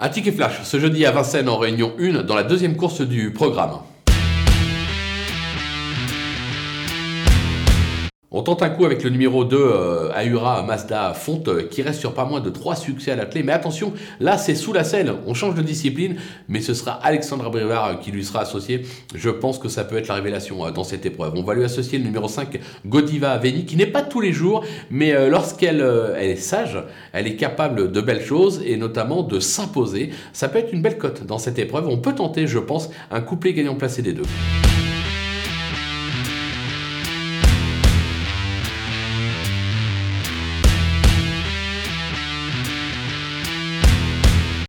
Un ticket flash ce jeudi à Vincennes en réunion 1 dans la deuxième course du programme. On tente un coup avec le numéro 2 euh, Ahura Mazda Fonte euh, qui reste sur pas moins de 3 succès à la. Mais attention, là c'est sous la selle, on change de discipline, mais ce sera Alexandre Brivard euh, qui lui sera associé. Je pense que ça peut être la révélation euh, dans cette épreuve. On va lui associer le numéro 5 Godiva Veni qui n'est pas tous les jours, mais lorsqu'elle elle est sage, elle est capable de belles choses et notamment de s'imposer. Ça peut être une belle cote dans cette épreuve. On peut tenter, je pense, un couplet gagnant placé des deux.